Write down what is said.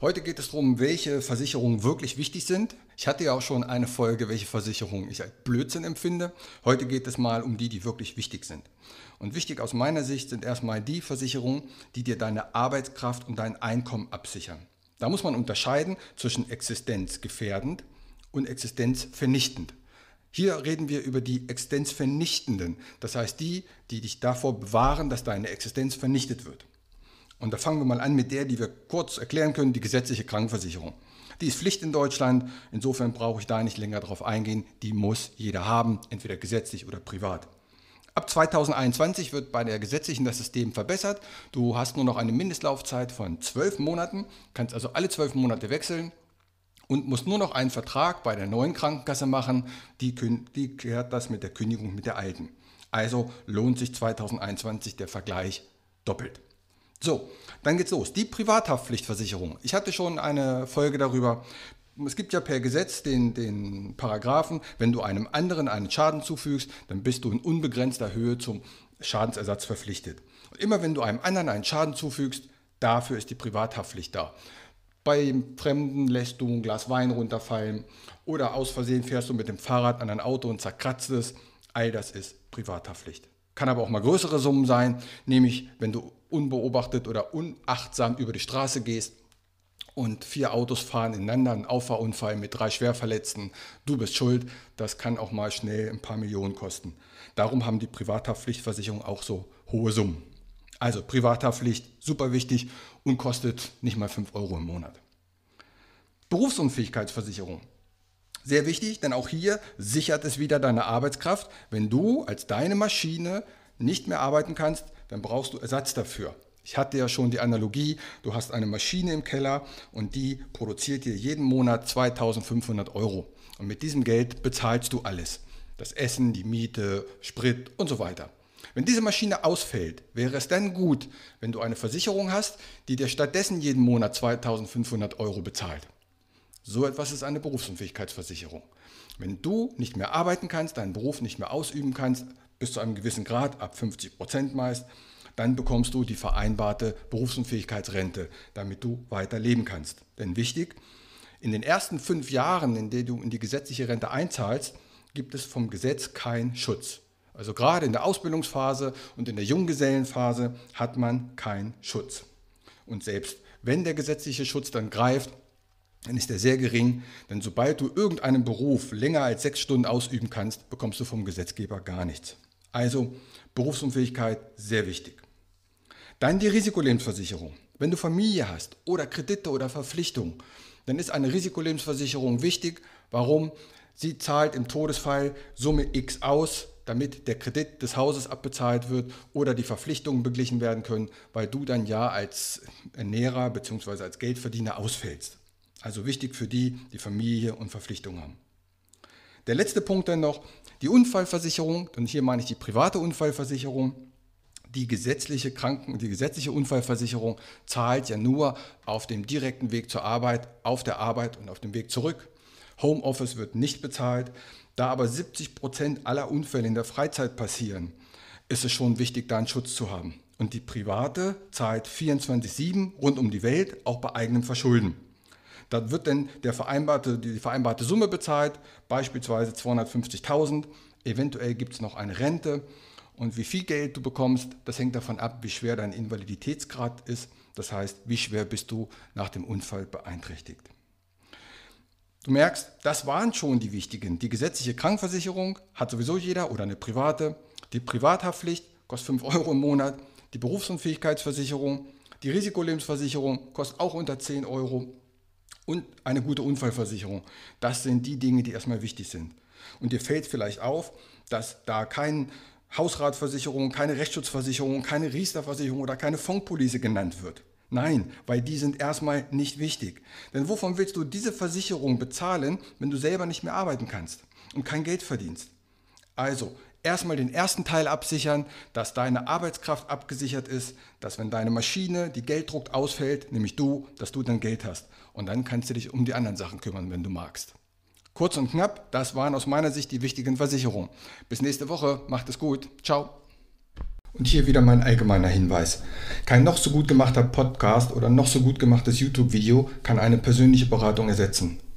Heute geht es darum, welche Versicherungen wirklich wichtig sind. Ich hatte ja auch schon eine Folge, welche Versicherungen ich als Blödsinn empfinde. Heute geht es mal um die, die wirklich wichtig sind. Und wichtig aus meiner Sicht sind erstmal die Versicherungen, die dir deine Arbeitskraft und dein Einkommen absichern. Da muss man unterscheiden zwischen existenzgefährdend und existenzvernichtend. Hier reden wir über die existenzvernichtenden, das heißt die, die dich davor bewahren, dass deine Existenz vernichtet wird. Und da fangen wir mal an mit der, die wir kurz erklären können, die gesetzliche Krankenversicherung. Die ist Pflicht in Deutschland, insofern brauche ich da nicht länger drauf eingehen. Die muss jeder haben, entweder gesetzlich oder privat. Ab 2021 wird bei der gesetzlichen das System verbessert. Du hast nur noch eine Mindestlaufzeit von zwölf Monaten, kannst also alle zwölf Monate wechseln und musst nur noch einen Vertrag bei der neuen Krankenkasse machen. Die, die klärt das mit der Kündigung mit der alten. Also lohnt sich 2021 der Vergleich doppelt. So, dann geht's los. Die Privathaftpflichtversicherung. Ich hatte schon eine Folge darüber. Es gibt ja per Gesetz den, den Paragraphen, wenn du einem anderen einen Schaden zufügst, dann bist du in unbegrenzter Höhe zum Schadensersatz verpflichtet. Und immer wenn du einem anderen einen Schaden zufügst, dafür ist die Privathaftpflicht da. Bei Fremden lässt du ein Glas Wein runterfallen oder aus Versehen fährst du mit dem Fahrrad an ein Auto und zerkratzt es. All das ist Privathaftpflicht. Kann aber auch mal größere Summen sein, nämlich wenn du unbeobachtet oder unachtsam über die Straße gehst und vier Autos fahren ineinander, ein Auffahrunfall mit drei Schwerverletzten, du bist schuld, das kann auch mal schnell ein paar Millionen kosten. Darum haben die Privathaftpflichtversicherungen auch so hohe Summen. Also Privathaftpflicht, super wichtig und kostet nicht mal 5 Euro im Monat. Berufsunfähigkeitsversicherung. Sehr wichtig, denn auch hier sichert es wieder deine Arbeitskraft. Wenn du als deine Maschine nicht mehr arbeiten kannst, dann brauchst du Ersatz dafür. Ich hatte ja schon die Analogie, du hast eine Maschine im Keller und die produziert dir jeden Monat 2500 Euro. Und mit diesem Geld bezahlst du alles. Das Essen, die Miete, Sprit und so weiter. Wenn diese Maschine ausfällt, wäre es dann gut, wenn du eine Versicherung hast, die dir stattdessen jeden Monat 2500 Euro bezahlt. So etwas ist eine Berufsunfähigkeitsversicherung. Wenn du nicht mehr arbeiten kannst, deinen Beruf nicht mehr ausüben kannst, bis zu einem gewissen Grad, ab 50 Prozent meist, dann bekommst du die vereinbarte Berufsunfähigkeitsrente, damit du weiter leben kannst. Denn wichtig, in den ersten fünf Jahren, in denen du in die gesetzliche Rente einzahlst, gibt es vom Gesetz keinen Schutz. Also gerade in der Ausbildungsphase und in der Junggesellenphase hat man keinen Schutz. Und selbst wenn der gesetzliche Schutz dann greift, dann ist der sehr gering, denn sobald du irgendeinen Beruf länger als sechs Stunden ausüben kannst, bekommst du vom Gesetzgeber gar nichts. Also Berufsunfähigkeit sehr wichtig. Dann die Risikolebensversicherung. Wenn du Familie hast oder Kredite oder Verpflichtungen, dann ist eine Risikolebensversicherung wichtig. Warum? Sie zahlt im Todesfall Summe X aus, damit der Kredit des Hauses abbezahlt wird oder die Verpflichtungen beglichen werden können, weil du dann ja als Ernährer bzw. als Geldverdiener ausfällst. Also wichtig für die, die Familie und Verpflichtungen haben. Der letzte Punkt dann noch, die Unfallversicherung, und hier meine ich die private Unfallversicherung. Die gesetzliche Kranken, die gesetzliche Unfallversicherung zahlt ja nur auf dem direkten Weg zur Arbeit, auf der Arbeit und auf dem Weg zurück. Homeoffice wird nicht bezahlt. Da aber 70 Prozent aller Unfälle in der Freizeit passieren, ist es schon wichtig, da einen Schutz zu haben. Und die private zahlt 24-7 rund um die Welt, auch bei eigenem Verschulden. Da wird dann der vereinbarte, die vereinbarte Summe bezahlt, beispielsweise 250.000. Eventuell gibt es noch eine Rente. Und wie viel Geld du bekommst, das hängt davon ab, wie schwer dein Invaliditätsgrad ist. Das heißt, wie schwer bist du nach dem Unfall beeinträchtigt. Du merkst, das waren schon die wichtigen. Die gesetzliche Krankenversicherung hat sowieso jeder oder eine private. Die Privathaftpflicht kostet 5 Euro im Monat. Die Berufsunfähigkeitsversicherung, die Risikolebensversicherung kostet auch unter 10 Euro. Und eine gute Unfallversicherung. Das sind die Dinge, die erstmal wichtig sind. Und dir fällt vielleicht auf, dass da keine Hausratversicherung, keine Rechtsschutzversicherung, keine Riester-Versicherung oder keine Fondspolice genannt wird. Nein, weil die sind erstmal nicht wichtig. Denn wovon willst du diese Versicherung bezahlen, wenn du selber nicht mehr arbeiten kannst und kein Geld verdienst? Also, erstmal den ersten Teil absichern, dass deine Arbeitskraft abgesichert ist, dass wenn deine Maschine, die Geld druckt, ausfällt, nämlich du, dass du dann Geld hast. Und dann kannst du dich um die anderen Sachen kümmern, wenn du magst. Kurz und knapp, das waren aus meiner Sicht die wichtigen Versicherungen. Bis nächste Woche, macht es gut. Ciao. Und hier wieder mein allgemeiner Hinweis. Kein noch so gut gemachter Podcast oder noch so gut gemachtes YouTube-Video kann eine persönliche Beratung ersetzen.